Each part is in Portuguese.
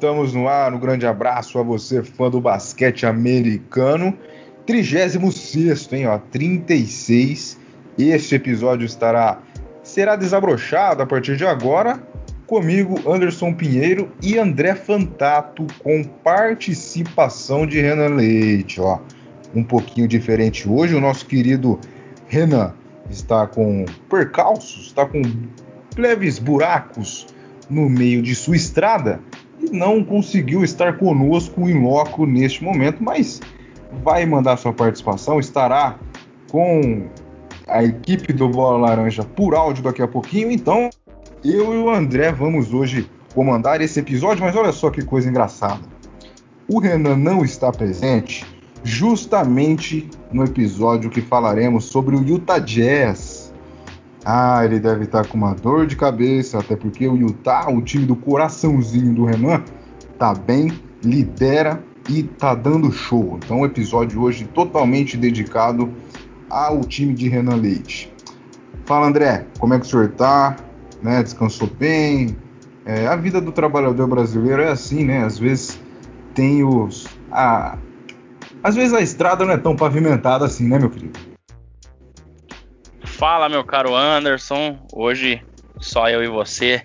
Estamos no ar. Um grande abraço a você, fã do basquete americano. 36, hein, ó, 36. Este episódio estará será desabrochado a partir de agora comigo, Anderson Pinheiro e André Fantato, com participação de Renan Leite, ó. Um pouquinho diferente hoje, o nosso querido Renan está com percalços, está com leves buracos no meio de sua estrada não conseguiu estar conosco em loco neste momento, mas vai mandar sua participação, estará com a equipe do Bola Laranja por áudio daqui a pouquinho, então eu e o André vamos hoje comandar esse episódio, mas olha só que coisa engraçada. O Renan não está presente justamente no episódio que falaremos sobre o Utah Jazz ah, ele deve estar com uma dor de cabeça, até porque o Utah, o time do coraçãozinho do Renan, tá bem, lidera e tá dando show. Então, o episódio hoje totalmente dedicado ao time de Renan Leite. Fala, André, como é que o senhor tá? Né, descansou bem? É, a vida do trabalhador brasileiro é assim, né? Às vezes tem os. A, às vezes a estrada não é tão pavimentada assim, né, meu querido? Fala, meu caro Anderson. Hoje só eu e você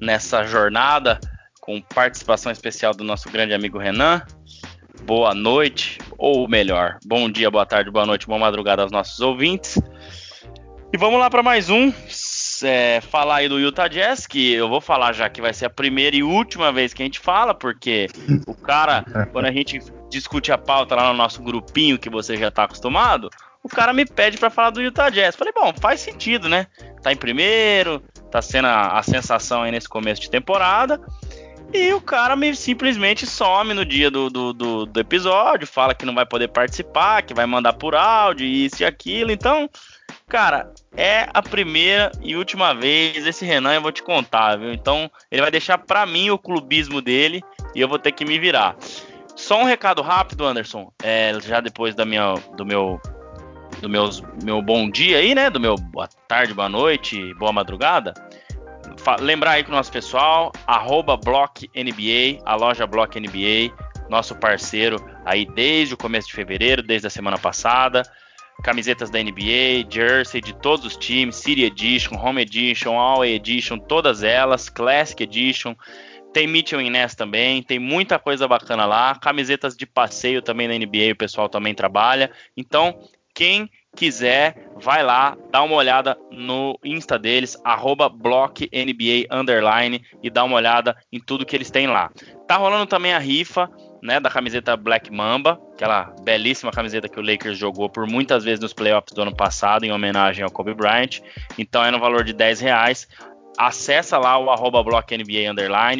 nessa jornada com participação especial do nosso grande amigo Renan. Boa noite, ou melhor, bom dia, boa tarde, boa noite, boa madrugada aos nossos ouvintes. E vamos lá para mais um. É, falar aí do Utah Jazz, que eu vou falar já que vai ser a primeira e última vez que a gente fala, porque o cara, quando a gente discute a pauta lá no nosso grupinho que você já está acostumado, o cara me pede para falar do Utah Jazz. Falei, bom, faz sentido, né? Tá em primeiro, tá sendo a, a sensação aí nesse começo de temporada. E o cara me simplesmente some no dia do, do, do, do, episódio, fala que não vai poder participar, que vai mandar por áudio, isso e aquilo. Então, cara, é a primeira e última vez. Esse Renan eu vou te contar, viu? Então, ele vai deixar para mim o clubismo dele e eu vou ter que me virar. Só um recado rápido, Anderson. É, já depois da minha, do meu do meus, meu bom dia aí, né? Do meu boa tarde, boa noite, boa madrugada. Lembrar aí com o nosso pessoal, arroba NBA, a loja Block NBA, nosso parceiro aí desde o começo de fevereiro, desde a semana passada. Camisetas da NBA, jersey de todos os times, City Edition, Home Edition, All Edition, todas elas, Classic Edition. Tem Mitchell Ness também, tem muita coisa bacana lá. Camisetas de passeio também na NBA, o pessoal também trabalha. Então, quem quiser, vai lá, dá uma olhada no Insta deles, BlockNBA underline, e dá uma olhada em tudo que eles têm lá. Tá rolando também a rifa, né, da camiseta Black Mamba, aquela belíssima camiseta que o Lakers jogou por muitas vezes nos playoffs do ano passado, em homenagem ao Kobe Bryant. Então é no valor de 10 reais acessa lá o arroba blockNBA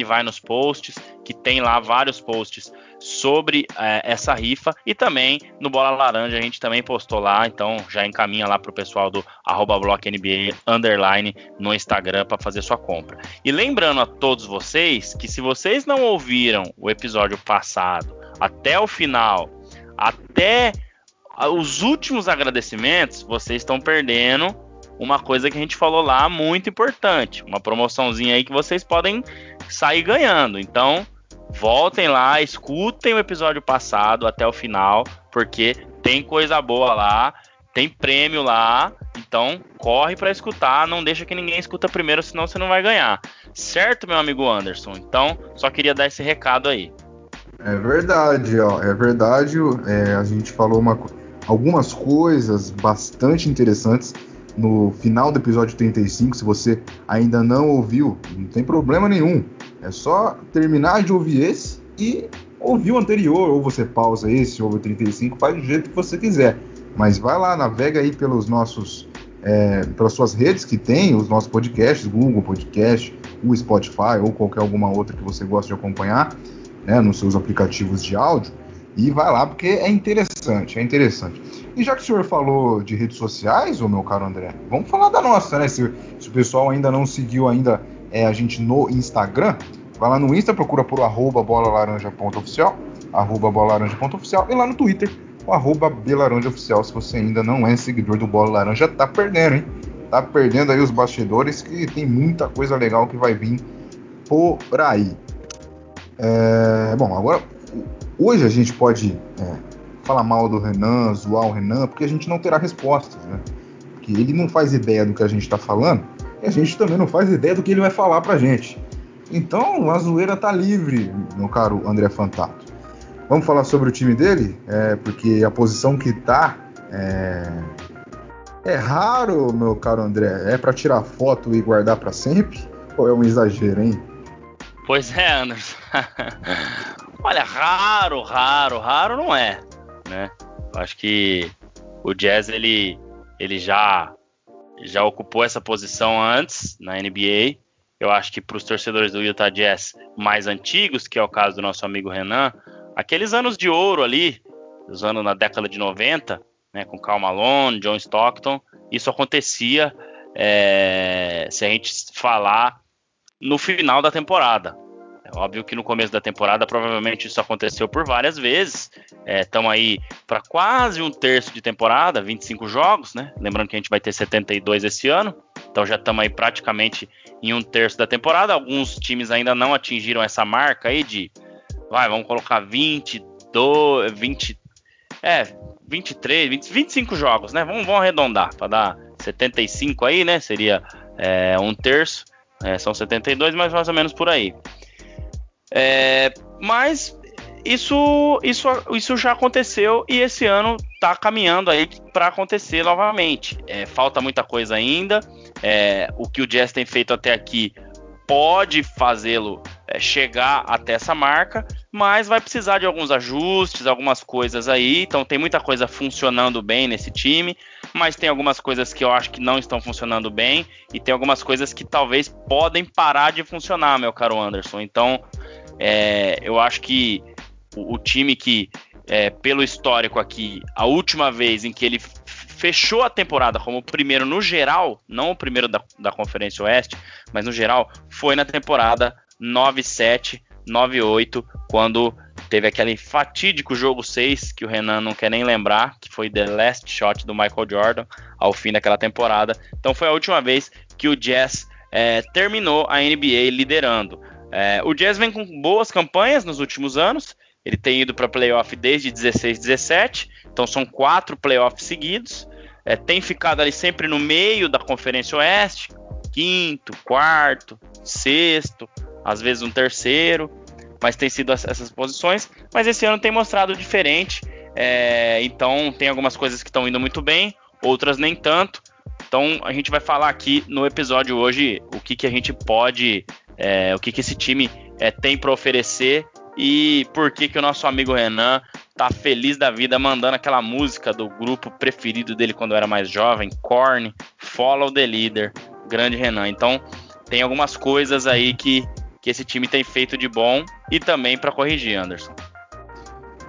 vai nos posts, que tem lá vários posts sobre é, essa rifa e também no Bola Laranja a gente também postou lá, então já encaminha lá para o pessoal do arroba blockNBA underline no Instagram para fazer sua compra. E lembrando a todos vocês que se vocês não ouviram o episódio passado até o final, até os últimos agradecimentos, vocês estão perdendo uma coisa que a gente falou lá muito importante, uma promoçãozinha aí que vocês podem sair ganhando. Então, voltem lá, escutem o episódio passado até o final, porque tem coisa boa lá, tem prêmio lá. Então, corre para escutar, não deixa que ninguém escuta primeiro, senão você não vai ganhar. Certo, meu amigo Anderson? Então, só queria dar esse recado aí. É verdade, ó. É verdade. É, a gente falou uma, algumas coisas bastante interessantes no final do episódio 35. Se você ainda não ouviu, não tem problema nenhum. É só terminar de ouvir esse e ouvir o anterior, ou você pausa esse, ouve o 35, faz do jeito que você quiser. Mas vai lá, navega aí pelos nossos, é, pelas suas redes que tem, os nossos podcasts, Google Podcast, o Spotify ou qualquer alguma outra que você gosta de acompanhar, né, nos seus aplicativos de áudio. E vai lá porque é interessante, é interessante. E já que o senhor falou de redes sociais, ô meu caro André, vamos falar da nossa, né? Se, se o pessoal ainda não seguiu ainda é, a gente no Instagram, vai lá no Insta, procura por arroba bolalaranja.oficial, arroba bolalaranja.oficial, e lá no Twitter, o arroba belaranjaoficial. Se você ainda não é seguidor do Bola Laranja, tá perdendo, hein? Tá perdendo aí os bastidores, que tem muita coisa legal que vai vir por aí. É, bom, agora hoje a gente pode é, falar mal do Renan, zoar o Renan, porque a gente não terá respostas, né? Porque ele não faz ideia do que a gente está falando e a gente também não faz ideia do que ele vai falar pra gente. Então a zoeira tá livre, meu caro André Fantato. Vamos falar sobre o time dele? É, porque a posição que tá é, é raro, meu caro André. É para tirar foto e guardar para sempre? Ou é um exagero, hein? Pois é, Anderson. Olha, raro, raro, raro não é, né? Eu acho que o Jazz ele, ele já já ocupou essa posição antes na NBA. Eu acho que para os torcedores do Utah Jazz mais antigos, que é o caso do nosso amigo Renan, aqueles anos de ouro ali, os anos na década de 90, né, com Karl Malone, John Stockton, isso acontecia é, se a gente falar no final da temporada. É óbvio que no começo da temporada provavelmente isso aconteceu por várias vezes. Estamos é, aí para quase um terço de temporada, 25 jogos, né? Lembrando que a gente vai ter 72 esse ano. Então já estamos aí praticamente em um terço da temporada. Alguns times ainda não atingiram essa marca aí de. Vai, vamos colocar 22, 20. É, 23, 20, 25 jogos, né? Vamos, vamos arredondar para dar 75 aí, né? Seria é, um terço. É, são 72, mas mais ou menos por aí. É, mas isso, isso, isso já aconteceu e esse ano está caminhando aí para acontecer novamente. É, falta muita coisa ainda. É, o que o Jazz tem feito até aqui pode fazê-lo é, chegar até essa marca, mas vai precisar de alguns ajustes, algumas coisas aí. Então tem muita coisa funcionando bem nesse time, mas tem algumas coisas que eu acho que não estão funcionando bem e tem algumas coisas que talvez podem parar de funcionar, meu caro Anderson. Então é, eu acho que o, o time que, é, pelo histórico aqui, a última vez em que ele fechou a temporada como primeiro no geral, não o primeiro da, da Conferência Oeste, mas no geral, foi na temporada 9-7, 9-8, quando teve aquele fatídico jogo 6 que o Renan não quer nem lembrar, que foi The Last Shot do Michael Jordan ao fim daquela temporada. Então foi a última vez que o Jazz é, terminou a NBA liderando. É, o Jazz vem com boas campanhas nos últimos anos. Ele tem ido para playoff desde 16, 17. Então são quatro playoffs seguidos. É, tem ficado ali sempre no meio da Conferência Oeste, quinto, quarto, sexto, às vezes um terceiro, mas tem sido essas posições. Mas esse ano tem mostrado diferente. É, então tem algumas coisas que estão indo muito bem, outras nem tanto. Então a gente vai falar aqui no episódio hoje o que, que a gente pode é, o que, que esse time é, tem para oferecer e por que, que o nosso amigo Renan tá feliz da vida mandando aquela música do grupo preferido dele quando era mais jovem, Korn, Follow the Leader, grande Renan. Então tem algumas coisas aí que, que esse time tem feito de bom e também para corrigir, Anderson.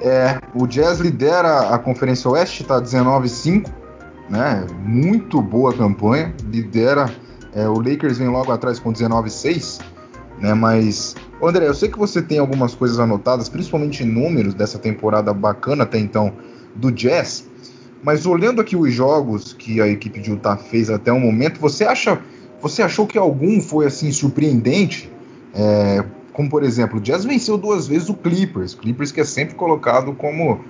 É, o Jazz lidera a Conferência Oeste, tá 19-5, né? Muito boa campanha, lidera. É, o Lakers vem logo atrás com 19-6 né? Mas, André, eu sei que você tem algumas coisas anotadas, principalmente números dessa temporada bacana até então do Jazz. Mas olhando aqui os jogos que a equipe de Utah fez até o momento, você acha, você achou que algum foi assim surpreendente? É, como por exemplo, o Jazz venceu duas vezes o Clippers, Clippers que é sempre colocado como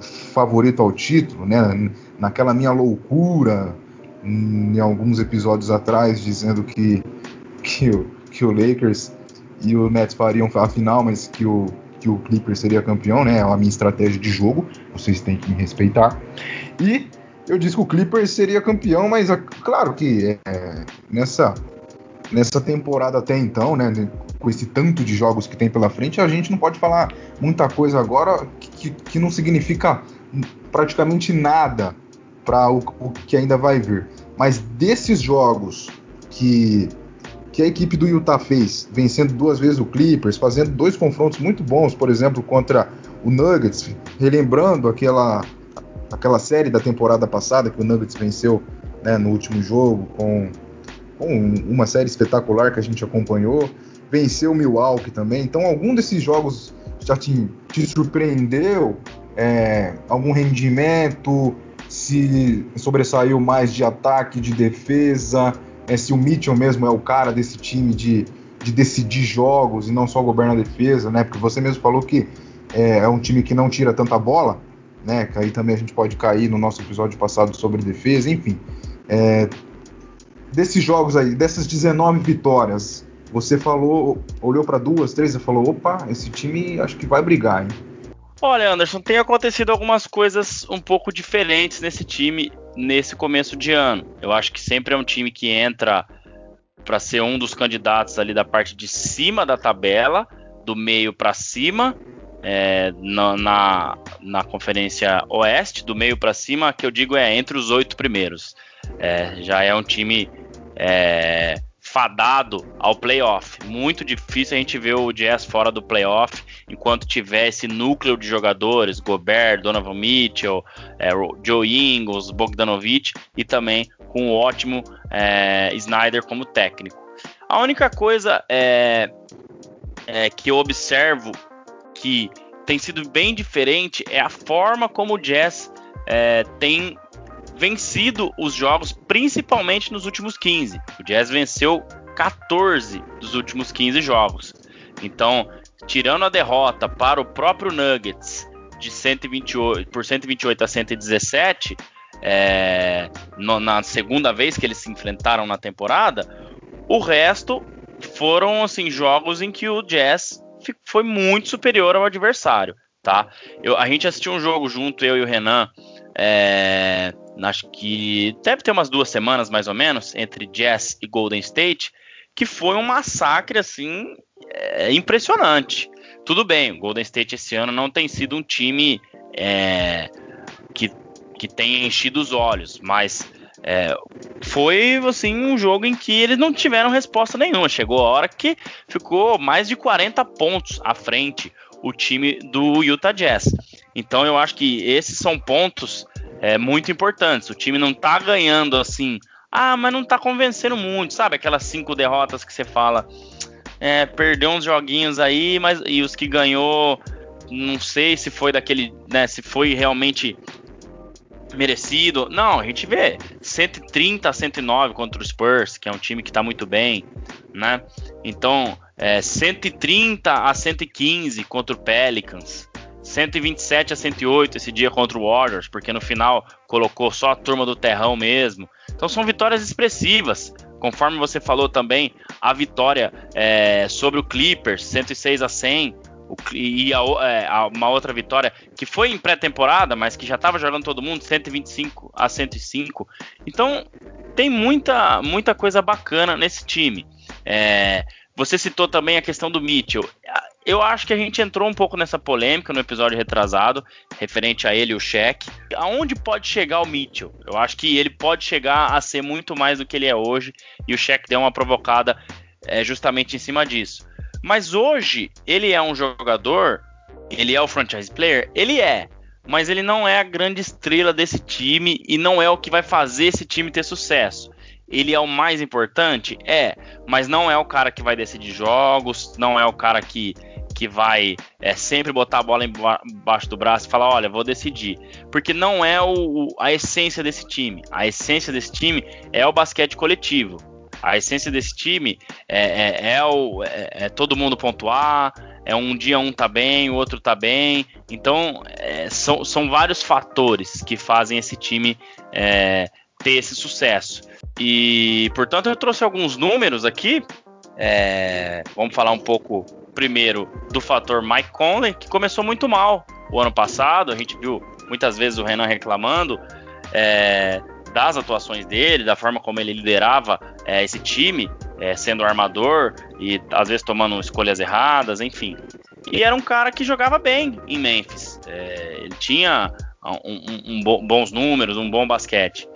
favorito ao título, né? Naquela minha loucura em alguns episódios atrás, dizendo que, que que o Lakers e o Nets fariam a final, mas que o, que o Clippers seria campeão, né? É a minha estratégia de jogo, vocês têm que me respeitar. E eu disse que o Clippers seria campeão, mas é claro que é, nessa, nessa temporada até então, né? Com esse tanto de jogos que tem pela frente, a gente não pode falar muita coisa agora que, que não significa praticamente nada para o, o que ainda vai vir. Mas desses jogos que que a equipe do Utah fez, vencendo duas vezes o Clippers, fazendo dois confrontos muito bons, por exemplo, contra o Nuggets, relembrando aquela, aquela série da temporada passada que o Nuggets venceu né, no último jogo, com, com uma série espetacular que a gente acompanhou, venceu o Milwaukee também. Então, algum desses jogos já te, te surpreendeu? É, algum rendimento? Se sobressaiu mais de ataque, de defesa? É, se o Mitchell mesmo é o cara desse time de, de decidir jogos e não só governar a defesa, né? Porque você mesmo falou que é, é, um time que não tira tanta bola, né? Que aí também a gente pode cair no nosso episódio passado sobre defesa, enfim. É, desses jogos aí, dessas 19 vitórias, você falou, olhou para duas, três e falou: opa, esse time acho que vai brigar, hein? Olha, Anderson, tem acontecido algumas coisas um pouco diferentes nesse time nesse começo de ano. Eu acho que sempre é um time que entra para ser um dos candidatos ali da parte de cima da tabela, do meio para cima, é, na, na, na, Conferência Oeste, do meio para cima, que eu digo é entre os oito primeiros. É, já é um time é, fadado ao playoff. Muito difícil a gente ver o Jazz fora do playoff enquanto tiver esse núcleo de jogadores, Gobert, Donovan Mitchell, é, Joe Ingles, Bogdanovich e também com o ótimo é, Snyder como técnico. A única coisa é, é, que eu observo que tem sido bem diferente é a forma como o Jazz é, tem vencido os jogos, principalmente nos últimos 15. O Jazz venceu 14 dos últimos 15 jogos. Então, tirando a derrota para o próprio Nuggets de 128 por 128 a 117, é, no, na segunda vez que eles se enfrentaram na temporada, o resto foram assim jogos em que o Jazz foi muito superior ao adversário, tá? Eu, a gente assistiu um jogo junto eu e o Renan é, acho que deve ter umas duas semanas mais ou menos, entre Jazz e Golden State, que foi um massacre assim é, impressionante. Tudo bem, o Golden State esse ano não tem sido um time é, que, que tenha enchido os olhos, mas é, foi assim um jogo em que eles não tiveram resposta nenhuma. Chegou a hora que ficou mais de 40 pontos à frente o time do Utah Jazz. Então eu acho que esses são pontos é, muito importantes. O time não tá ganhando assim, ah, mas não tá convencendo muito, sabe? Aquelas cinco derrotas que você fala, é, perdeu uns joguinhos aí, mas e os que ganhou, não sei se foi daquele, né? Se foi realmente merecido. Não, a gente vê 130 a 109 contra o Spurs, que é um time que tá muito bem, né? Então, é, 130 a 115 contra o Pelicans. 127 a 108 esse dia contra o Warriors, porque no final colocou só a turma do terrão mesmo. Então são vitórias expressivas. Conforme você falou também, a vitória é, sobre o Clippers, 106 a 100, o, e a, é, a, uma outra vitória que foi em pré-temporada, mas que já estava jogando todo mundo, 125 a 105. Então tem muita, muita coisa bacana nesse time. É, você citou também a questão do Mitchell. Eu acho que a gente entrou um pouco nessa polêmica no episódio retrasado, referente a ele o Shaq. Aonde pode chegar o Mitchell? Eu acho que ele pode chegar a ser muito mais do que ele é hoje, e o Shaq deu uma provocada é, justamente em cima disso. Mas hoje, ele é um jogador, ele é o franchise player? Ele é, mas ele não é a grande estrela desse time e não é o que vai fazer esse time ter sucesso. Ele é o mais importante? É, mas não é o cara que vai decidir jogos, não é o cara que que vai é, sempre botar a bola embaixo do braço e falar, olha, vou decidir. Porque não é o, a essência desse time. A essência desse time é o basquete coletivo. A essência desse time é, é, é o, é, é, todo mundo pontuar, é um dia um tá bem, o outro tá bem. Então, é, são, são vários fatores que fazem esse time é, ter esse sucesso. E, portanto, eu trouxe alguns números aqui. É, vamos falar um pouco primeiro do fator Mike Conley, que começou muito mal o ano passado. A gente viu muitas vezes o Renan reclamando é, das atuações dele, da forma como ele liderava é, esse time, é, sendo armador e às vezes tomando escolhas erradas, enfim. E era um cara que jogava bem em Memphis. É, ele tinha um, um, um, bons números, um bom basquete.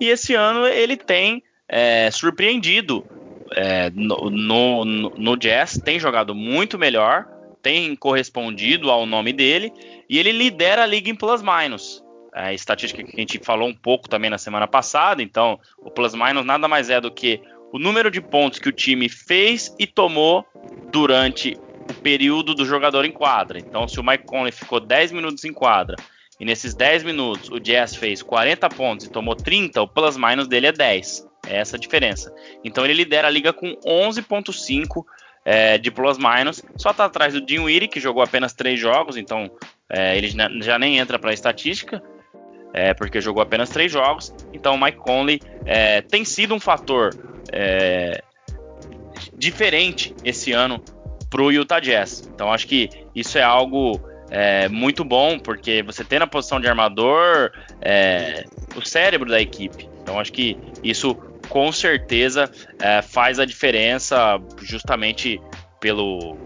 E esse ano ele tem é, surpreendido é, no, no, no Jazz, tem jogado muito melhor, tem correspondido ao nome dele, e ele lidera a liga em plus-minus. É, estatística que a gente falou um pouco também na semana passada, então o plus-minus nada mais é do que o número de pontos que o time fez e tomou durante o período do jogador em quadra. Então, se o Mike Conley ficou 10 minutos em quadra e nesses 10 minutos o Jazz fez 40 pontos e tomou 30, o plus-minus dele é 10. É essa a diferença. Então ele lidera a liga com 11,5 é, de plus minus, só está atrás do Dinwiddie, que jogou apenas três jogos, então é, ele já nem entra para a estatística, é, porque jogou apenas três jogos. Então o Mike Conley é, tem sido um fator é, diferente esse ano para o Utah Jazz. Então acho que isso é algo é, muito bom, porque você tem na posição de armador é, o cérebro da equipe. Então acho que isso com certeza é, faz a diferença justamente pelo,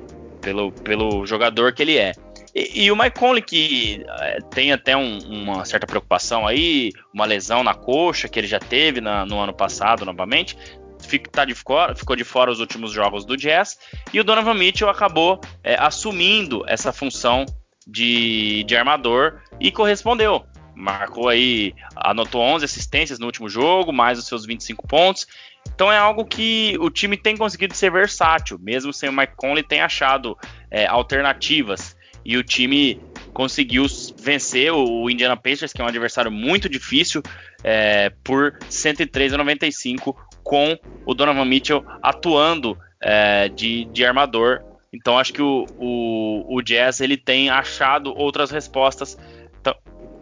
pelo, pelo jogador que ele é. E, e o Mike Conley, que é, tem até um, uma certa preocupação aí, uma lesão na coxa que ele já teve na, no ano passado novamente, fica, tá de fora, ficou de fora os últimos jogos do Jazz, e o Donovan Mitchell acabou é, assumindo essa função de, de armador e correspondeu. Marcou aí, anotou 11 assistências no último jogo, mais os seus 25 pontos. Então é algo que o time tem conseguido ser versátil, mesmo sem o Mike Conley, tem achado é, alternativas e o time conseguiu vencer o Indiana Pacers, que é um adversário muito difícil, é, por 103 a 95, com o Donovan Mitchell atuando é, de, de, armador. Então acho que o, o, o, Jazz ele tem achado outras respostas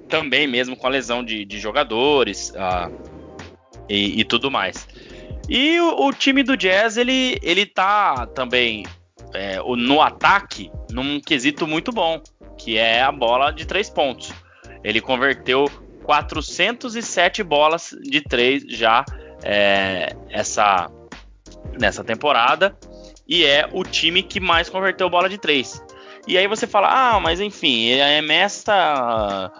também, mesmo com a lesão de, de jogadores uh, e, e, tudo mais. E o, o, time do Jazz ele, ele tá também é, no ataque num quesito muito bom, que é a bola de três pontos. Ele converteu 407 bolas de três já é, essa nessa temporada e é o time que mais converteu bola de três. E aí você fala, ah, mas enfim, MS tá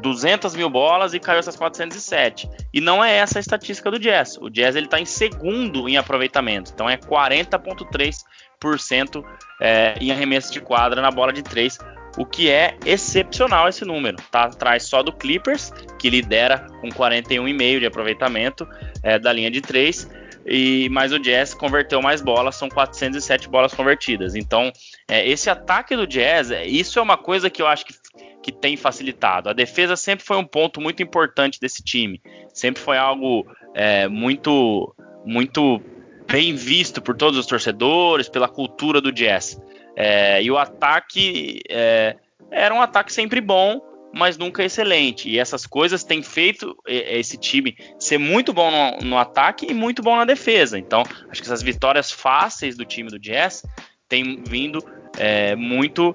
200 mil bolas e caiu essas 407. E não é essa a estatística do Jazz. O Jazz ele tá em segundo em aproveitamento, então é 40,3% é, em arremesso de quadra na bola de três, o que é excepcional esse número. Tá atrás só do Clippers, que lidera com 41,5 de aproveitamento é, da linha de três. E mas o Jazz converteu mais bolas, são 407 bolas convertidas. Então, é, esse ataque do Jazz, é, isso é uma coisa que eu acho que, que tem facilitado. A defesa sempre foi um ponto muito importante desse time. Sempre foi algo é, muito muito bem visto por todos os torcedores, pela cultura do Jazz. É, e o ataque é, era um ataque sempre bom, mas nunca excelente. E essas coisas têm feito esse time ser muito bom no, no, ataque e muito bom na defesa. Então, acho que essas vitórias fáceis do time do Jazz têm vindo é, muito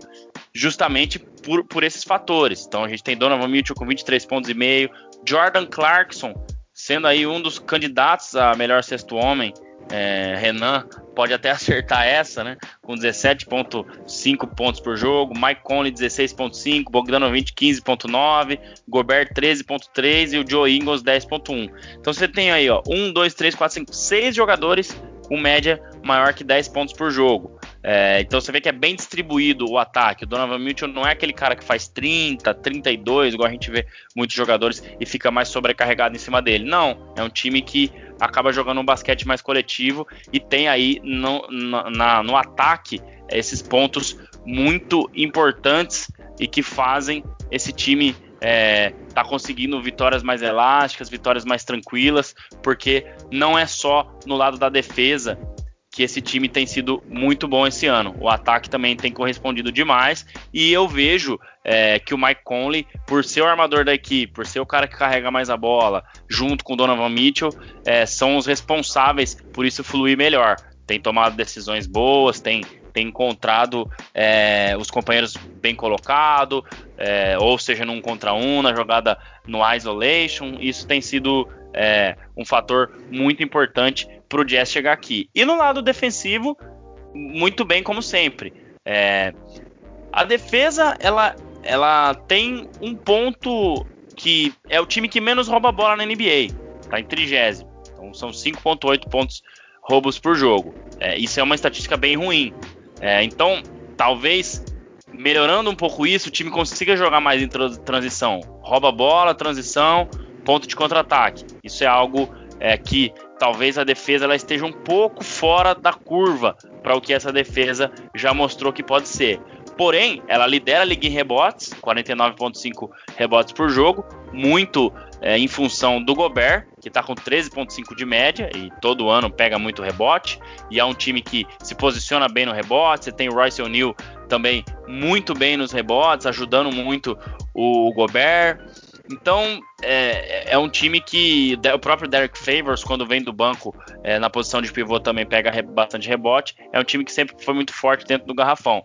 justamente por, por, esses fatores. Então, a gente tem Donovan Mitchell com 23 pontos e meio, Jordan Clarkson sendo aí um dos candidatos a melhor sexto homem é, Renan pode até acertar essa, né? Com 17,5 pontos por jogo, Mike Conley 16,5, Bogdanovich 15,9, Gobert 13,3 e o Joe Ingles 10,1. Então você tem aí, ó, 1, 2, 3, 4, 5, 6 jogadores com média maior que 10 pontos por jogo. É, então você vê que é bem distribuído o ataque. O Donovan Mitchell não é aquele cara que faz 30, 32, igual a gente vê muitos jogadores e fica mais sobrecarregado em cima dele. Não, é um time que acaba jogando um basquete mais coletivo e tem aí no, na, no ataque esses pontos muito importantes e que fazem esse time é, tá conseguindo vitórias mais elásticas, vitórias mais tranquilas, porque não é só no lado da defesa que esse time tem sido muito bom esse ano. O ataque também tem correspondido demais e eu vejo é, que o Mike Conley, por ser o armador da equipe, por ser o cara que carrega mais a bola, junto com o Donovan Mitchell, é, são os responsáveis por isso fluir melhor. Tem tomado decisões boas, tem, tem encontrado é, os companheiros bem colocados, é, ou seja, num contra um, na jogada no isolation. Isso tem sido é, um fator muito importante para o Jazz chegar aqui. E no lado defensivo, muito bem como sempre. É, a defesa ela, ela tem um ponto que é o time que menos rouba bola na NBA, tá em trigésimo. Então são 5.8 pontos roubos por jogo. É, isso é uma estatística bem ruim. É, então talvez melhorando um pouco isso, o time consiga jogar mais em transição. Rouba bola, transição, ponto de contra-ataque. Isso é algo é, que talvez a defesa ela esteja um pouco fora da curva para o que essa defesa já mostrou que pode ser. Porém, ela lidera a liga em rebotes, 49,5 rebotes por jogo, muito é, em função do Gobert, que está com 13,5 de média e todo ano pega muito rebote, e é um time que se posiciona bem no rebote. Você tem o Royce O'Neal também muito bem nos rebotes, ajudando muito o Gobert. Então é, é, um time que o próprio Derek Favors, quando vem do banco é, na posição de pivô, também pega bastante rebote. É um time que sempre foi muito forte dentro do garrafão.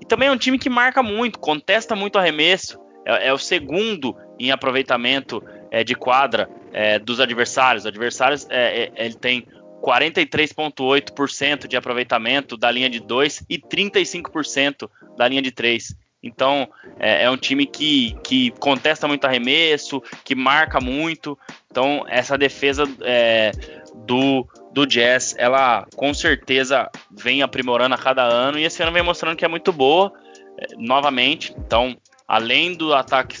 E também é um time que marca muito, contesta muito arremesso. É, é o segundo em aproveitamento é, de quadra é, dos adversários. Os adversários é, ele tem 43,8% de aproveitamento da linha de 2 e 35% da linha de 3. Então é, é, um time que, que contesta muito arremesso, que marca muito. Então essa defesa é, do, do Jazz, ela com certeza vem aprimorando a cada ano e esse ano vem mostrando que é muito boa é, novamente. Então além do ataque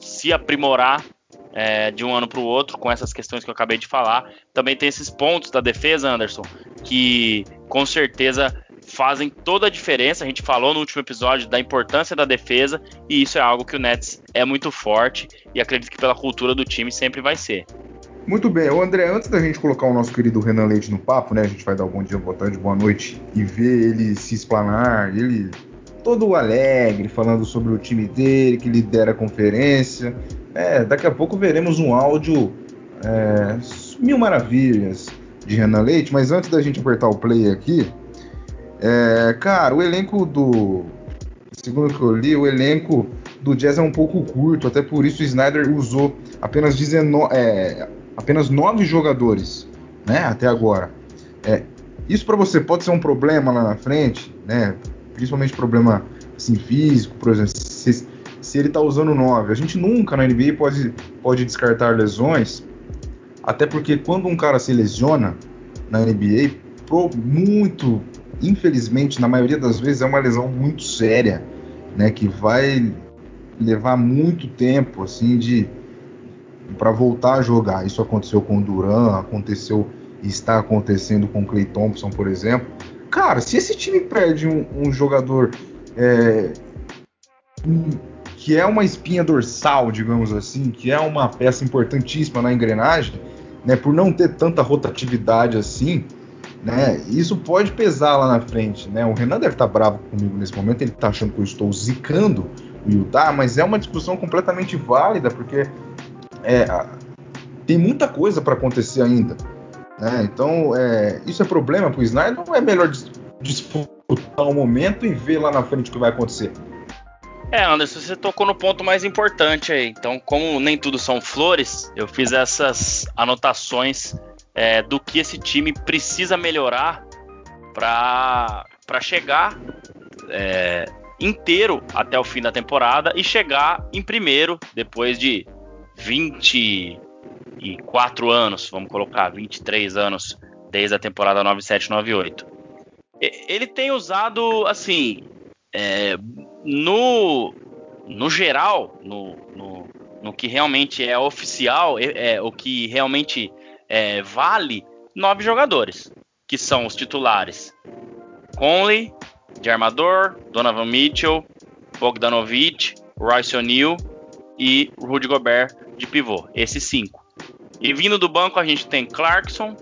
se aprimorar é, de um ano para o outro, com essas questões que eu acabei de falar. Também tem esses pontos da defesa, Anderson, que com certeza fazem toda a diferença. A gente falou no último episódio da importância da defesa, e isso é algo que o Nets é muito forte e acredito que pela cultura do time sempre vai ser. Muito bem, o André, antes da gente colocar o nosso querido Renan Leite no papo, né? A gente vai dar um bom dia, boa tarde, boa noite e ver ele se explanar, ele todo alegre, falando sobre o time dele, que lidera a conferência. É, daqui a pouco veremos um áudio é, mil maravilhas de Renan Leite, mas antes da gente apertar o play aqui, é, cara, o elenco do. Segundo que eu li, o elenco do Jazz é um pouco curto, até por isso o Snyder usou apenas, 19, é, apenas 9 jogadores, né, até agora. É, isso para você pode ser um problema lá na frente, né? Principalmente problema assim, físico, por exemplo, se, se ele tá usando 9. A gente nunca na NBA pode, pode descartar lesões, até porque quando um cara se lesiona na NBA, pro, muito infelizmente, na maioria das vezes, é uma lesão muito séria, né? Que vai levar muito tempo, assim, de para voltar a jogar. Isso aconteceu com o Duran, aconteceu e está acontecendo com o Clay Thompson, por exemplo. Cara, se esse time perde um, um jogador é, um, que é uma espinha dorsal, digamos assim, que é uma peça importantíssima na engrenagem, né, por não ter tanta rotatividade assim, né? Isso pode pesar lá na frente, né? O Renan deve estar tá bravo comigo nesse momento, ele está achando que eu estou zicando o Utah, mas é uma discussão completamente válida, porque é, tem muita coisa para acontecer ainda. Né? Então, é, isso é problema para o Snyder ou é melhor disputar o momento e ver lá na frente o que vai acontecer? É, Anderson, você tocou no ponto mais importante aí. Então, como nem tudo são flores, eu fiz essas anotações é, do que esse time precisa melhorar para chegar é, inteiro até o fim da temporada e chegar em primeiro depois de 24 anos, vamos colocar 23 anos desde a temporada 97-98. Ele tem usado assim é, no no geral, no, no, no, que realmente é oficial, é, é o que realmente é, vale nove jogadores, que são os titulares: Conley, de armador, Donovan Mitchell, Bogdanovic, Royce O'Neal e Rudy Gobert de pivô. Esses cinco. E vindo do banco a gente tem Clarkson,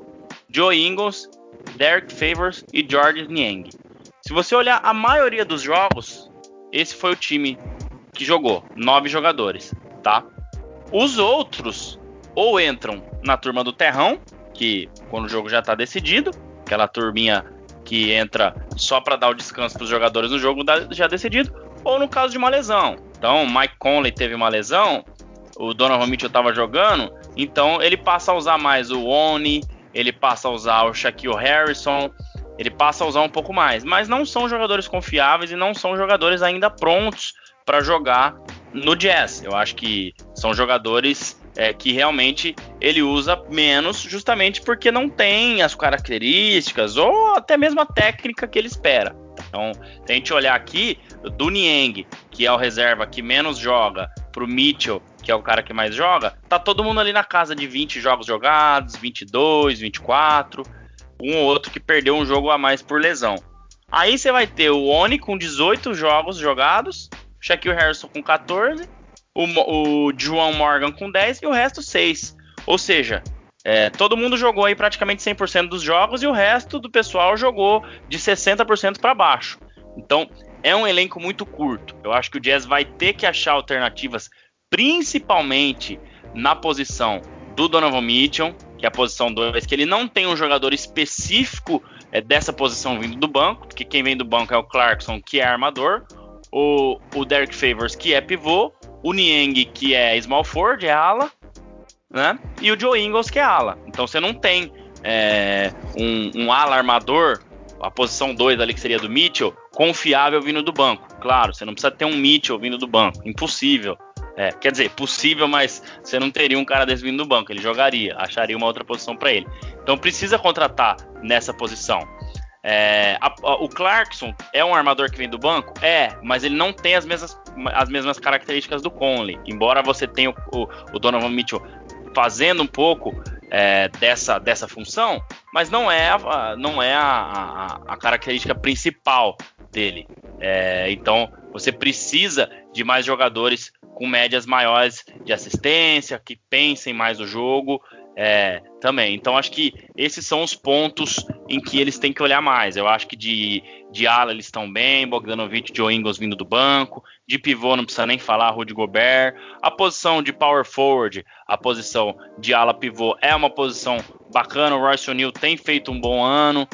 Joe Ingles, Derek Favors e George Niang. Se você olhar a maioria dos jogos, esse foi o time que jogou, nove jogadores, tá? Os outros ou entram na turma do terrão, que quando o jogo já está decidido, aquela turminha que entra só para dar o descanso para os jogadores no jogo já decidido, ou no caso de uma lesão. Então, Mike Conley teve uma lesão, o Donovan Mitchell estava jogando, então ele passa a usar mais o Oni, ele passa a usar o Shaquille Harrison, ele passa a usar um pouco mais, mas não são jogadores confiáveis e não são jogadores ainda prontos para jogar no Jazz. Eu acho que são jogadores é, que realmente ele usa menos, justamente porque não tem as características ou até mesmo a técnica que ele espera. Então, tente olhar aqui do Niang, que é o reserva que menos joga, pro Mitchell, que é o cara que mais joga, tá todo mundo ali na casa de 20 jogos jogados, 22, 24, um ou outro que perdeu um jogo a mais por lesão. Aí você vai ter o Oni com 18 jogos jogados, Shaquille Harrison com 14 o, o João Morgan com 10 e o resto 6. Ou seja, é, todo mundo jogou aí praticamente 100% dos jogos e o resto do pessoal jogou de 60% para baixo. Então, é um elenco muito curto. Eu acho que o Jazz vai ter que achar alternativas, principalmente na posição do Donovan Mitchell, que é a posição 2, que ele não tem um jogador específico é, dessa posição vindo do banco, porque quem vem do banco é o Clarkson, que é armador, o, o Derek Favors, que é pivô, o Niang, que é small forward, é ala, né? E o Joe Ingles, que é ala. Então você não tem é, um, um ala armador, a posição 2 ali que seria do Mitchell, confiável vindo do banco. Claro, você não precisa ter um Mitchell vindo do banco. Impossível. É, quer dizer, possível, mas você não teria um cara desse vindo do banco. Ele jogaria, acharia uma outra posição para ele. Então precisa contratar nessa posição. É, a, a, o Clarkson é um armador que vem do banco? É, mas ele não tem as mesmas, as mesmas características do Conley. Embora você tenha o, o, o Donovan Mitchell fazendo um pouco é, dessa, dessa função, mas não é, a, não é a, a, característica principal dele. É, então você precisa de mais jogadores com médias maiores de assistência, que pensem mais o jogo é, também. Então acho que esses são os pontos em que eles têm que olhar mais. Eu acho que de, de ala eles estão bem, Bogdanovic, Joe Ingles vindo do banco, de pivô não precisa nem falar, Rudy Gobert. A posição de power forward, a posição de ala pivô é uma posição bacana. O Royce O'Neal tem feito um bom ano.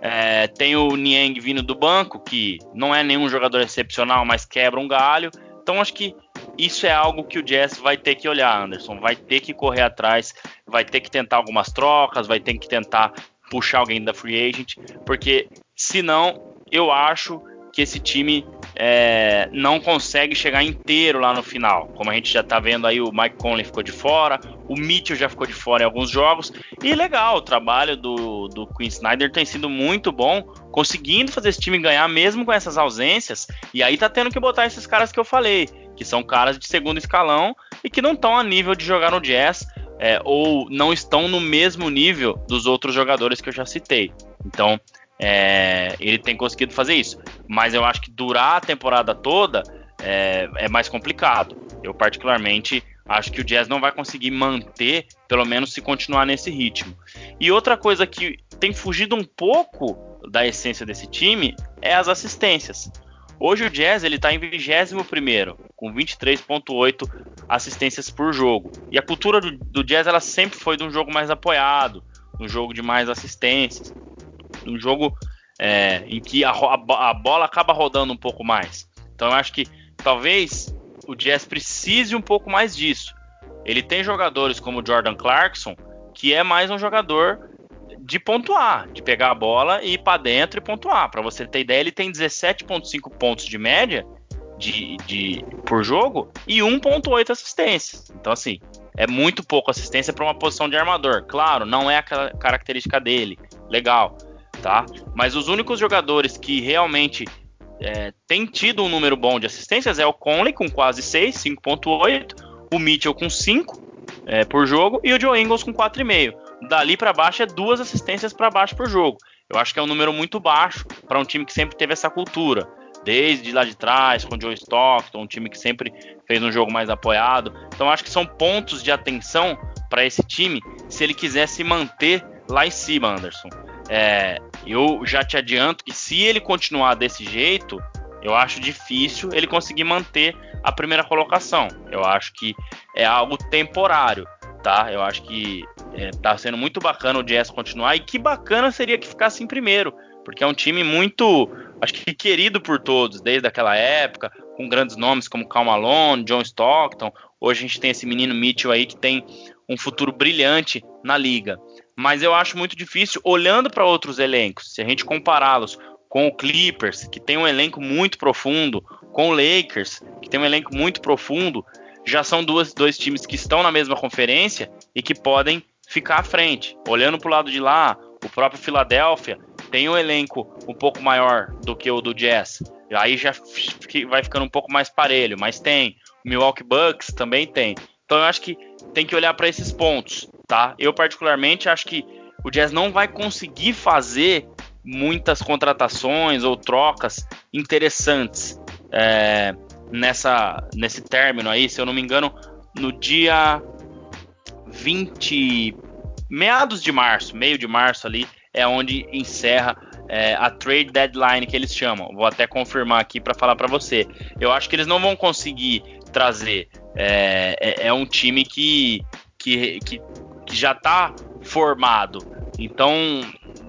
É, tem o Niang vindo do banco, que não é nenhum jogador excepcional, mas quebra um galho. Então acho que isso é algo que o Jazz vai ter que olhar, Anderson. Vai ter que correr atrás, vai ter que tentar algumas trocas, vai ter que tentar puxar alguém da free agent, porque senão eu acho que esse time é, não consegue chegar inteiro lá no final. Como a gente já tá vendo aí, o Mike Conley ficou de fora, o Mitchell já ficou de fora em alguns jogos. E legal, o trabalho do, do Quinn Snyder tem sido muito bom, conseguindo fazer esse time ganhar mesmo com essas ausências. E aí tá tendo que botar esses caras que eu falei que são caras de segundo escalão e que não estão a nível de jogar no Jazz é, ou não estão no mesmo nível dos outros jogadores que eu já citei. Então, é, ele tem conseguido fazer isso. Mas eu acho que durar a temporada toda é, é, mais complicado. Eu, particularmente, acho que o Jazz não vai conseguir manter, pelo menos se continuar nesse ritmo. E outra coisa que tem fugido um pouco da essência desse time é as assistências. Hoje o Jazz ele está em 21 com 23.8 assistências por jogo. E a cultura do, do, Jazz ela sempre foi de um jogo mais apoiado, um jogo de mais assistências, um jogo é, em que a, a, a, bola acaba rodando um pouco mais. Então eu acho que talvez o Jazz precise um pouco mais disso. Ele tem jogadores como o Jordan Clarkson, que é mais um jogador de pontuar, de pegar a bola e ir para dentro e pontuar. Para você ter ideia, ele tem 17,5 pontos de média de, de por jogo e 1,8 assistências. Então, assim, é muito pouco assistência para uma posição de armador. Claro, não é aquela característica dele. Legal, tá? Mas os únicos jogadores que realmente é, têm tido um número bom de assistências é o Conley com quase 6, 5.8, o Mitchell com 5 é, por jogo e o Joe Ingles com 4,5 dali para baixo é duas assistências para baixo por jogo. Eu acho que é um número muito baixo para um time que sempre teve essa cultura. Desde lá de trás, com o Joe Stockton, um time que sempre fez um jogo mais apoiado. Então acho que são pontos de atenção para esse time se ele quiser se manter lá em cima, Anderson. É, eu já te adianto que se ele continuar desse jeito, eu acho difícil ele conseguir manter a primeira colocação. Eu acho que é algo temporário tá? Eu acho que é, tá sendo muito bacana o Jazz continuar e que bacana seria que ficasse em primeiro, porque é um time muito, acho que querido por todos desde aquela época, com grandes nomes como Cal Malone, John Stockton. Hoje a gente tem esse menino Mitchell aí que tem um futuro brilhante na liga. Mas eu acho muito difícil olhando para outros elencos, se a gente compará-los com o Clippers, que tem um elenco muito profundo, com o Lakers, que tem um elenco muito profundo, já são duas, dois times que estão na mesma conferência e que podem ficar à frente. Olhando para o lado de lá, o próprio Philadelphia tem um elenco um pouco maior do que o do Jazz. Aí já vai ficando um pouco mais parelho, mas tem. O Milwaukee Bucks também tem. Então eu acho que tem que olhar para esses pontos, tá? Eu particularmente acho que o Jazz não vai conseguir fazer muitas contratações ou trocas interessantes. É, nessa nesse término aí, se eu não me engano, no dia 20 meados de março, meio de março ali, é onde encerra é, a trade deadline que eles chamam. Vou até confirmar aqui para falar para você. Eu acho que eles não vão conseguir trazer. É, é, é um time que, que, que, que já está formado. Então,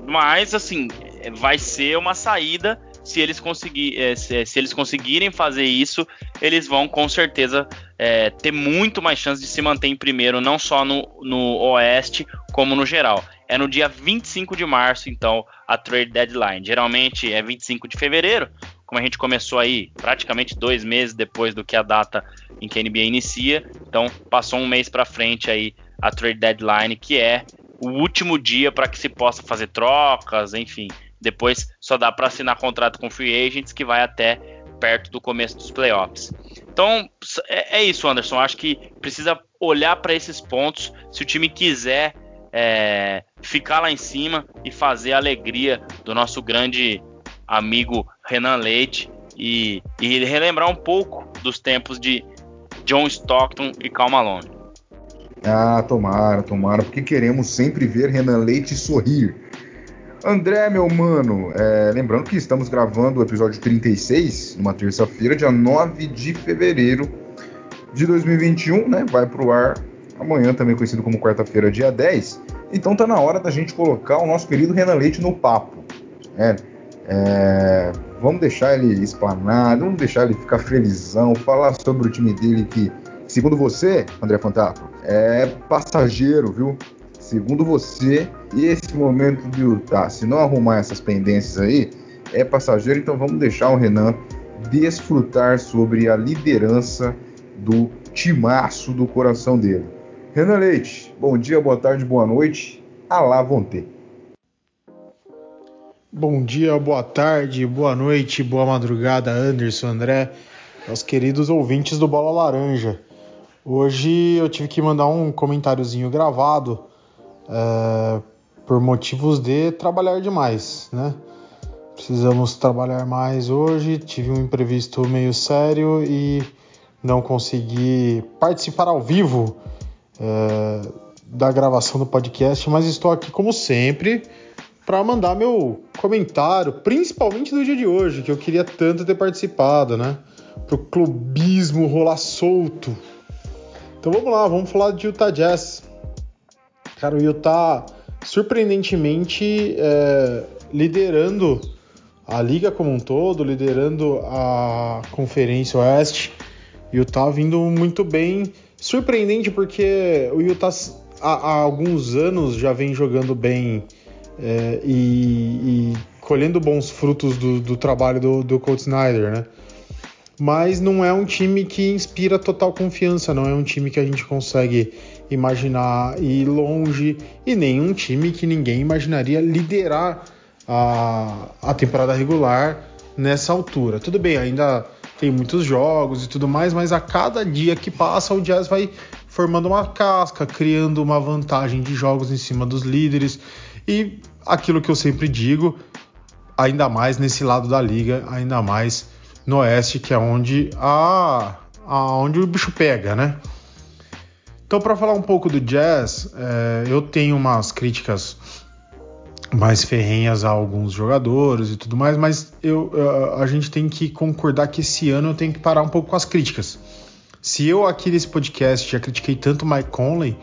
mas assim, vai ser uma saída se eles, conseguir, é, se, se, eles conseguirem fazer isso, eles vão com certeza é, ter muito mais chance de se manter em primeiro, não só no, no Oeste, como no geral. É no dia 25 de março, então, a trade deadline. Geralmente é 25 de fevereiro, como a gente começou aí praticamente dois meses depois do que a data em que a NBA inicia. Então, passou um mês para frente aí a trade deadline, que é o último dia para que se possa fazer trocas, enfim. Depois só dá para assinar contrato com free agents que vai até perto do começo dos playoffs. Então é, é isso, Anderson. Acho que precisa olhar para esses pontos. Se o time quiser é, ficar lá em cima e fazer a alegria do nosso grande amigo Renan Leite e, e relembrar um pouco dos tempos de John Stockton e Cal Malone. Ah, tomara, tomara, porque queremos sempre ver Renan Leite sorrir. André, meu mano, é, lembrando que estamos gravando o episódio 36, numa terça-feira, dia 9 de fevereiro de 2021, né? Vai pro ar amanhã, também conhecido como quarta-feira, dia 10. Então tá na hora da gente colocar o nosso querido Renan Leite no papo. É, é, vamos deixar ele explanado, vamos deixar ele ficar felizão, falar sobre o time dele que, segundo você, André Fantato, é passageiro, viu? Segundo você, esse momento de Utah, se não arrumar essas pendências aí, é passageiro, então vamos deixar o Renan desfrutar sobre a liderança do timaço do coração dele. Renan Leite, bom dia, boa tarde, boa noite. Alá vão ter. Bom dia, boa tarde, boa noite, boa madrugada, Anderson, André, meus queridos ouvintes do Bola Laranja. Hoje eu tive que mandar um comentáriozinho gravado é, por motivos de trabalhar demais, né? Precisamos trabalhar mais hoje. Tive um imprevisto meio sério e não consegui participar ao vivo é, da gravação do podcast, mas estou aqui como sempre para mandar meu comentário, principalmente do dia de hoje, que eu queria tanto ter participado, né? Pro clubismo rolar solto. Então vamos lá, vamos falar de Utah Jazz. Cara, o Utah surpreendentemente é, liderando a liga como um todo, liderando a Conferência Oeste. Utah vindo muito bem. Surpreendente porque o Utah há, há alguns anos já vem jogando bem é, e, e, colhendo bons frutos do, do trabalho do, do Coach Snyder, né? mas não é um time que inspira total confiança, não é um time que a gente consegue imaginar ir longe e nem um time que ninguém imaginaria liderar a, a temporada regular nessa altura. Tudo bem, ainda tem muitos jogos e tudo mais, mas a cada dia que passa o Jazz vai formando uma casca, criando uma vantagem de jogos em cima dos líderes e aquilo que eu sempre digo, ainda mais nesse lado da liga, ainda mais no Oeste, que é onde, a, a onde o bicho pega, né? Então, para falar um pouco do jazz, é, eu tenho umas críticas mais ferrenhas a alguns jogadores e tudo mais, mas eu, a gente tem que concordar que esse ano eu tenho que parar um pouco com as críticas. Se eu aqui nesse podcast já critiquei tanto o Mike Conley,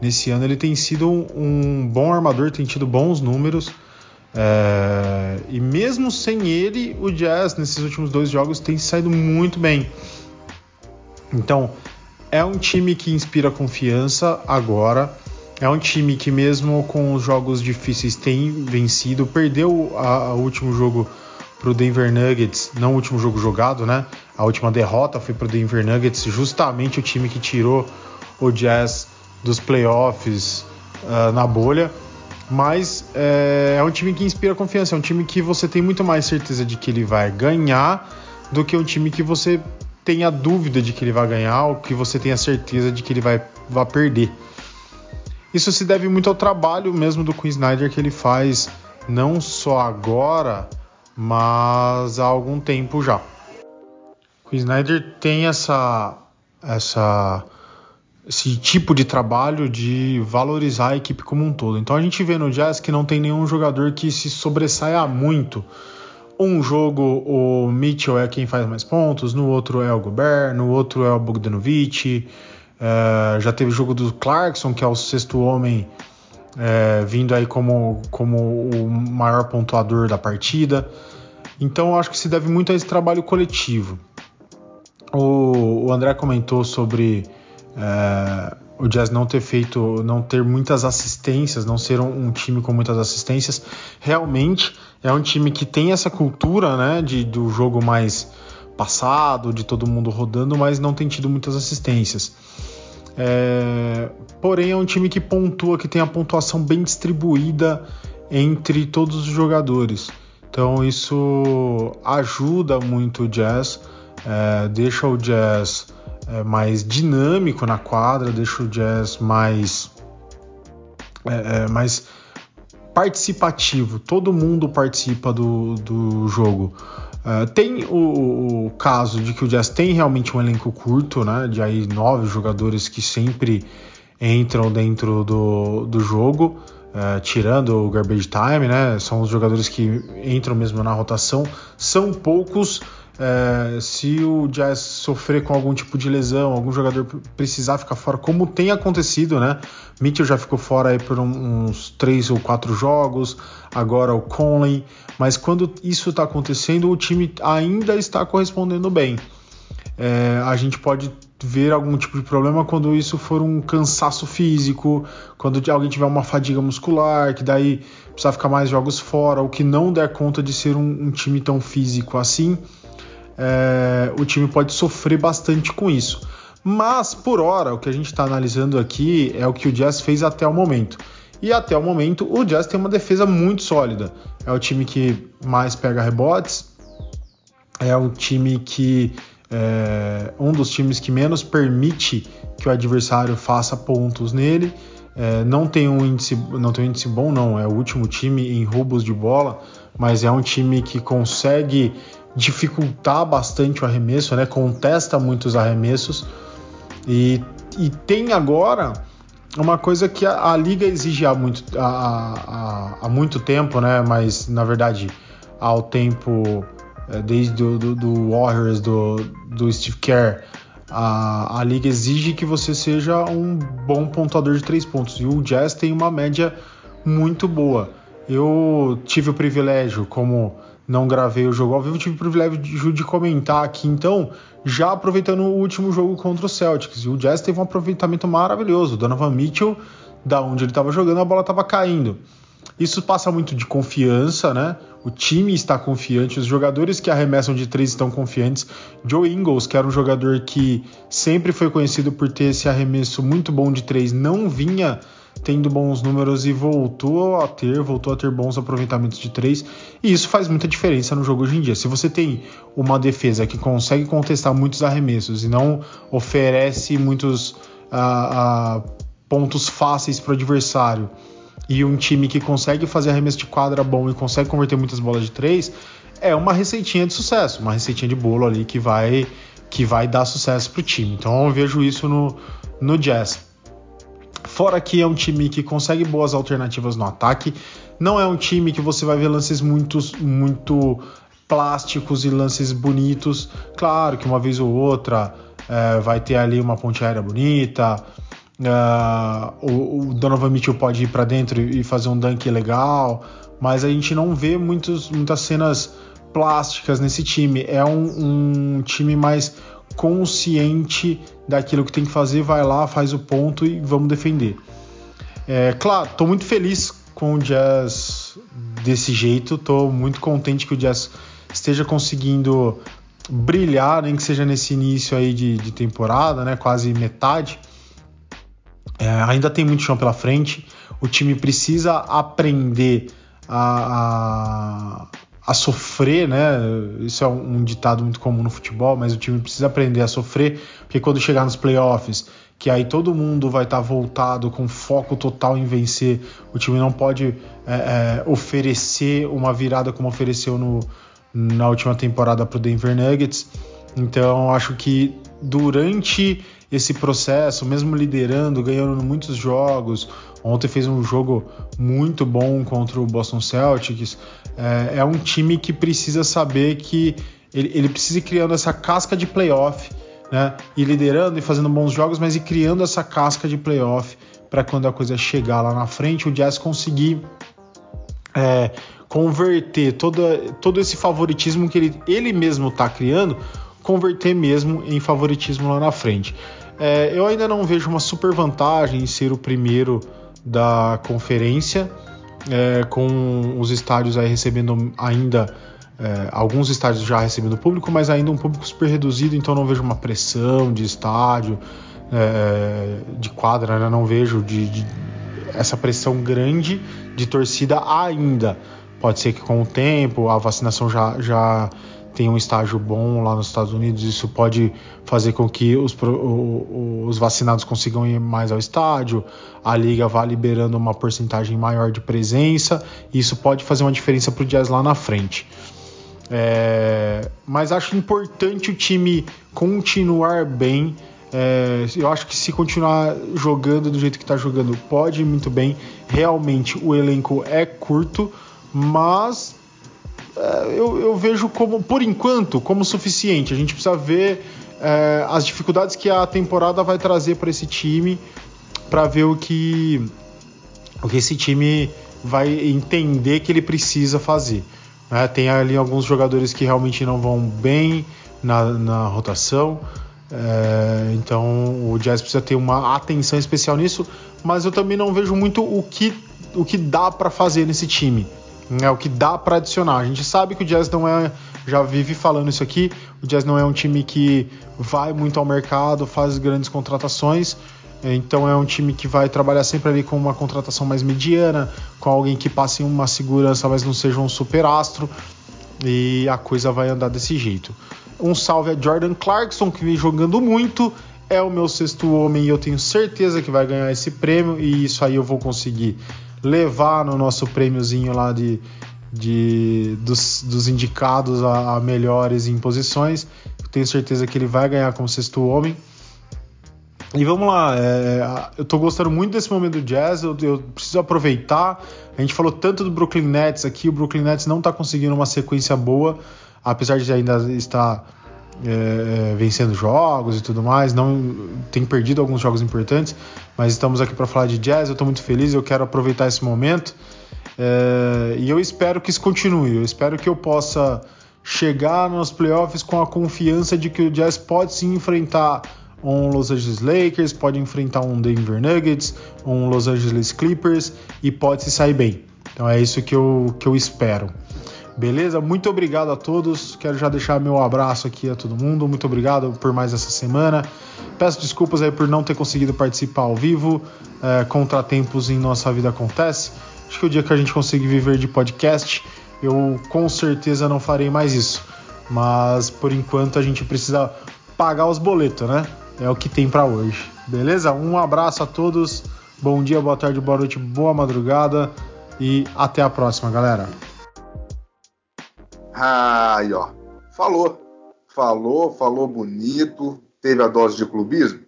nesse ano ele tem sido um, um bom armador, tem tido bons números. É, e mesmo sem ele, o Jazz nesses últimos dois jogos tem saído muito bem. Então, é um time que inspira confiança agora. É um time que, mesmo com os jogos difíceis, tem vencido. Perdeu o último jogo para o Denver Nuggets, não o último jogo jogado, né? A última derrota foi para o Denver Nuggets, justamente o time que tirou o Jazz dos playoffs uh, na bolha mas é, é um time que inspira confiança, é um time que você tem muito mais certeza de que ele vai ganhar do que um time que você tem a dúvida de que ele vai ganhar ou que você tem a certeza de que ele vai, vai perder. Isso se deve muito ao trabalho mesmo do Queen Snyder que ele faz não só agora, mas há algum tempo já. O Snyder tem essa, essa, esse tipo de trabalho de valorizar a equipe como um todo. Então a gente vê no Jazz que não tem nenhum jogador que se sobressaia muito. Um jogo o Mitchell é quem faz mais pontos, no outro é o Gobert, no outro é o Bogdanovic. É, já teve jogo do Clarkson, que é o sexto homem, é, vindo aí como, como o maior pontuador da partida. Então eu acho que se deve muito a esse trabalho coletivo. O, o André comentou sobre é, o Jazz não ter feito, não ter muitas assistências, não ser um, um, time com muitas assistências. Realmente é um time que tem essa cultura, né, de, do jogo mais passado, de todo mundo rodando, mas não tem tido muitas assistências. É, porém, é um time que pontua, que tem a pontuação bem distribuída entre todos os jogadores. Então, isso ajuda muito o Jazz, é, deixa o Jazz é, mais dinâmico na quadra, deixa o Jazz mais, é, é, mais participativo. Todo mundo participa do, do jogo. Uh, tem o, o, caso de que o Jazz tem realmente um elenco curto, né? De aí nove jogadores que sempre entram dentro do, do jogo, uh, tirando o garbage time, né? São os jogadores que entram mesmo na rotação. São poucos é, se o Jazz sofrer com algum tipo de lesão, algum jogador precisar ficar fora, como tem acontecido, né? Mitchell já ficou fora aí por uns três ou quatro jogos, agora o Conley, mas quando isso está acontecendo, o time ainda está correspondendo bem. É, a gente pode ver algum tipo de problema quando isso for um cansaço físico, quando alguém tiver uma fadiga muscular, que daí precisa ficar mais jogos fora, ou que não der conta de ser um, um time tão físico assim é, o time pode sofrer bastante com isso. Mas, por hora, o que a gente está analisando aqui é o que o Jazz fez até o momento. E até o momento, o Jazz tem uma defesa muito sólida. É o time que mais pega rebotes, é o time que. É, um dos times que menos permite que o adversário faça pontos nele. É, não tem um índice, não tem um índice bom, não. É o último time em roubos de bola, mas é um time que consegue dificultar bastante o arremesso, né? Contesta muitos arremessos e, e tem agora uma coisa que a, a liga exige há muito, há, há, há, muito tempo, né? Mas na verdade ao tempo é, desde do, do, do, Warriors do, do Steve Kerr a, a liga exige que você seja um bom pontuador de três pontos e o Jazz tem uma média muito boa. Eu tive o privilégio como não gravei o jogo ao vivo, tive o privilégio de comentar aqui, então, já aproveitando o último jogo contra o Celtics. E o Jazz teve um aproveitamento maravilhoso. O Donovan Mitchell, da onde ele estava jogando, a bola estava caindo. Isso passa muito de confiança, né? O time está confiante, os jogadores que arremessam de três estão confiantes. Joe Ingles, que era um jogador que sempre foi conhecido por ter esse arremesso muito bom de três, não vinha tendo bons números e voltou a ter, voltou a ter bons aproveitamentos de três, e isso faz muita diferença no jogo hoje em dia. Se você tem uma defesa que consegue contestar muitos arremessos e não oferece muitos uh, uh, pontos fáceis para o adversário, e um time que consegue fazer arremesso de quadra bom e consegue converter muitas bolas de três, é uma receitinha de sucesso, uma receitinha de bolo ali que vai que vai dar sucesso para o time. Então eu vejo isso no, no Jazz. Fora que é um time que consegue boas alternativas no ataque, não é um time que você vai ver lances muito, muito plásticos e lances bonitos. Claro que uma vez ou outra é, vai ter ali uma ponte aérea bonita. É, o, o, Donovan Mitchell pode ir para dentro e fazer um dunk legal, mas a gente não vê muitos, muitas cenas plásticas nesse time. É um, um time mais consciente daquilo que tem que fazer, vai lá, faz o ponto e vamos defender. É, claro, estou muito feliz com o Jazz desse jeito, estou muito contente que o Jazz esteja conseguindo brilhar, nem que seja nesse início aí de, de temporada, né, quase metade. É, ainda tem muito chão pela frente. O time precisa aprender a, a a sofrer, né? Isso é um ditado muito comum no futebol, mas o time precisa aprender a sofrer, porque quando chegar nos playoffs, que aí todo mundo vai estar tá voltado com foco total em vencer, o time não pode é, é, oferecer uma virada como ofereceu no, na última temporada para o Denver Nuggets. Então, acho que durante esse processo, mesmo liderando, ganhando muitos jogos, ontem fez um jogo muito bom contra o Boston Celtics. É, é um time que precisa saber que ele, ele, precisa ir criando essa casca de playoff, né? E liderando e fazendo bons jogos, mas ir criando essa casca de playoff para quando a coisa chegar lá na frente, o Jazz conseguir é, converter toda, todo esse favoritismo que ele, ele mesmo está criando, converter mesmo em favoritismo lá na frente. É, eu ainda não vejo uma super vantagem em ser o primeiro da conferência, é, com os estádios aí recebendo ainda. É, alguns estádios já recebendo público, mas ainda um público super reduzido, então não vejo uma pressão de estádio, é, de quadra, né? não vejo de, de, essa pressão grande de torcida ainda. Pode ser que com o tempo a vacinação já, já tenha um estágio bom lá nos Estados Unidos, isso pode fazer com que os, os vacinados consigam ir mais ao estádio, a liga vá liberando uma porcentagem maior de presença, e isso pode fazer uma diferença para o Jazz lá na frente. É, mas acho importante o time continuar bem. É, eu acho que se continuar jogando do jeito que está jogando, pode ir muito bem. Realmente o elenco é curto, mas eu, eu, vejo como, por enquanto, como suficiente. A gente precisa ver é, as dificuldades que a temporada vai trazer para esse time, para ver o que, o que esse time vai entender que ele precisa fazer. Né? Tem ali alguns jogadores que realmente não vão bem na, na rotação. É, então o Jazz precisa ter uma atenção especial nisso, mas eu também não vejo muito o que, o que dá para fazer nesse time é o que dá para adicionar. A gente sabe que o Jazz não é, já vive falando isso aqui, o Jazz não é um time que vai muito ao mercado, faz grandes contratações, então é um time que vai trabalhar sempre ali com uma contratação mais mediana, com alguém que passe uma segurança, mas não seja um super astro, e a coisa vai andar desse jeito. Um salve a Jordan Clarkson, que vem jogando muito, é o meu sexto homem e eu tenho certeza que vai ganhar esse prêmio, e isso aí eu vou conseguir levar no nosso prêmiozinho lá de, de dos, dos indicados a, a, melhores em posições. Tenho certeza que ele vai ganhar como sexto homem. E vamos lá, é, eu tô gostando muito desse momento do Jazz, eu, eu, preciso aproveitar. A gente falou tanto do Brooklyn Nets aqui, o Brooklyn Nets não tá conseguindo uma sequência boa, apesar de ainda estar é, vencendo jogos e tudo mais, não tem perdido alguns jogos importantes, mas estamos aqui para falar de jazz. Eu estou muito feliz, eu quero aproveitar esse momento é, e eu espero que isso continue. Eu espero que eu possa chegar nos playoffs com a confiança de que o Jazz pode se enfrentar um Los Angeles Lakers, pode enfrentar um Denver Nuggets, um Los Angeles Clippers e pode se sair bem. Então é isso que eu, que eu espero. Beleza? Muito obrigado a todos. Quero já deixar meu abraço aqui a todo mundo. Muito obrigado por mais essa semana. Peço desculpas aí por não ter conseguido participar ao vivo. É, contratempos em nossa vida acontece. Acho que o dia que a gente conseguir viver de podcast, eu com certeza não farei mais isso. Mas por enquanto a gente precisa pagar os boletos, né? É o que tem para hoje. Beleza? Um abraço a todos. Bom dia, boa tarde, boa noite, boa madrugada e até a próxima, galera. Aí, ó. Falou. Falou, falou bonito. Teve a dose de clubismo?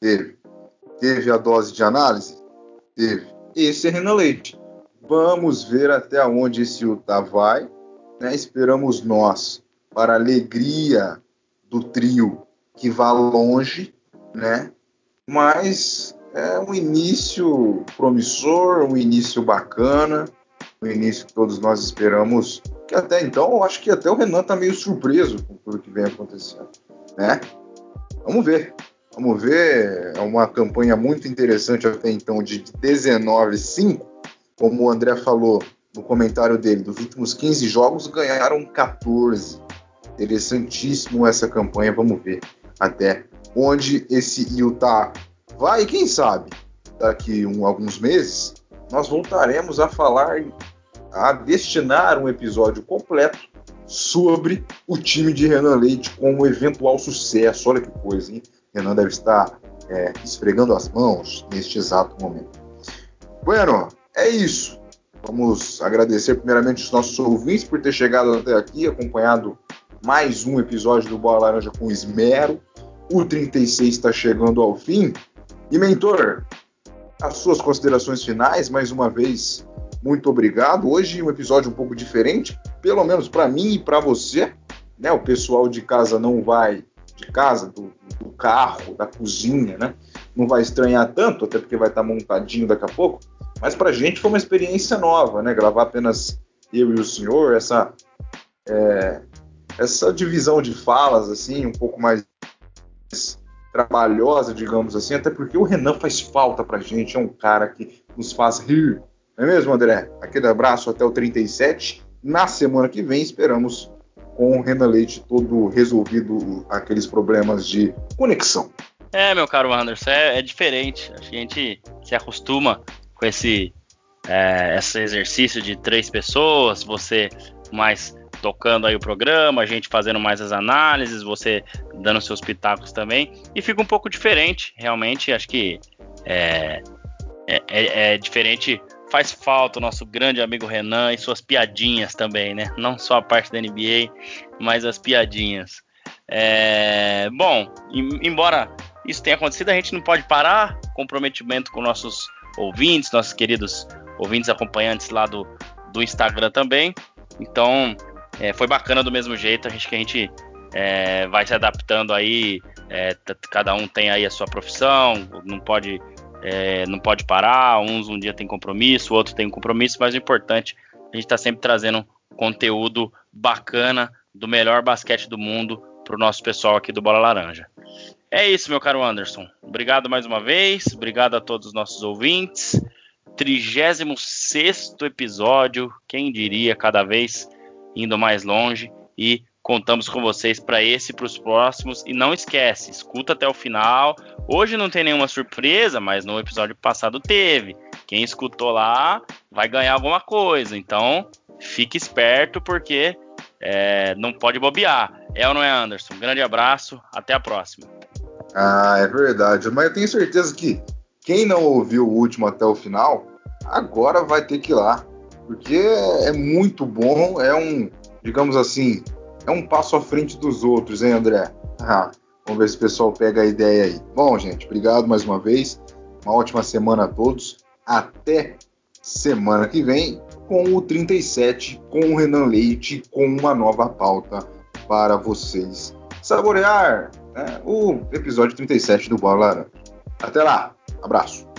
Teve. Teve a dose de análise? Teve. Esse é Renan Leite. Vamos ver até onde esse Utah vai. Né? Esperamos nós, para a alegria do trio, que vá longe, né? Mas é um início promissor, um início bacana, um início que todos nós esperamos que até então eu acho que até o Renan tá meio surpreso com tudo que vem acontecendo, né? Vamos ver. Vamos ver. É uma campanha muito interessante até então de 19-5. Como o André falou no comentário dele, dos últimos 15 jogos ganharam 14. Interessantíssimo essa campanha. Vamos ver até onde esse Utah vai. Quem sabe daqui um, alguns meses nós voltaremos a falar a destinar um episódio completo sobre o time de Renan Leite como eventual sucesso. Olha que coisa, hein? Renan deve estar é, esfregando as mãos neste exato momento. Bueno, é isso. Vamos agradecer primeiramente os nossos ouvintes por ter chegado até aqui, acompanhado mais um episódio do Bola Laranja com esmero. O 36 está chegando ao fim. E, mentor, as suas considerações finais, mais uma vez, muito obrigado. Hoje um episódio um pouco diferente, pelo menos para mim e para você. Né? O pessoal de casa não vai, de casa, do, do, carro, da cozinha, né? Não vai estranhar tanto, até porque vai estar montadinho daqui a pouco. Mas para a gente foi uma experiência nova, né? Gravar apenas eu e o senhor, essa é, essa divisão de falas assim, um pouco mais trabalhosa, digamos assim, até porque o Renan faz falta pra gente, é um cara que nos faz rir. Não é mesmo, André? Aquele abraço até o 37. Na semana que vem esperamos com o Renan Leite todo resolvido aqueles problemas de conexão. É, meu caro Anderson, é, é diferente. A gente se acostuma com esse, é, esse exercício de três pessoas, você mais tocando aí o programa, a gente fazendo mais as análises, você dando seus pitacos também, e fica um pouco diferente, realmente, acho que é, é, é, é diferente, faz falta o nosso grande amigo Renan e suas piadinhas também, né? Não só a parte da NBA, mas as piadinhas. É, bom, embora isso tenha acontecido, a gente não pode parar, comprometimento com nossos ouvintes, nossos queridos ouvintes acompanhantes lá do, do Instagram também. Então, é, foi bacana do mesmo jeito, a gente que a gente é, vai se adaptando aí, é, cada um tem aí a sua profissão, não pode, é, não pode parar, uns um dia tem compromisso, o outro tem um compromisso, mas o importante, a gente está sempre trazendo conteúdo bacana do melhor basquete do mundo para o nosso pessoal aqui do Bola Laranja. É isso, meu caro Anderson. Obrigado mais uma vez, obrigado a todos os nossos ouvintes. 36 episódio, quem diria, cada vez indo mais longe e contamos com vocês para esse e para os próximos. E não esquece, escuta até o final. Hoje não tem nenhuma surpresa, mas no episódio passado teve. Quem escutou lá vai ganhar alguma coisa. Então fique esperto porque é, não pode bobear. É ou não é, Anderson? Grande abraço, até a próxima. Ah, é verdade. Mas eu tenho certeza que quem não ouviu o último até o final, agora vai ter que ir lá porque é muito bom, é um, digamos assim, é um passo à frente dos outros, hein, André? Ah, vamos ver se o pessoal pega a ideia aí. Bom, gente, obrigado mais uma vez. Uma ótima semana a todos. Até semana que vem com o 37, com o Renan Leite, com uma nova pauta para vocês saborear né, o episódio 37 do Bola Laranja. Até lá, abraço.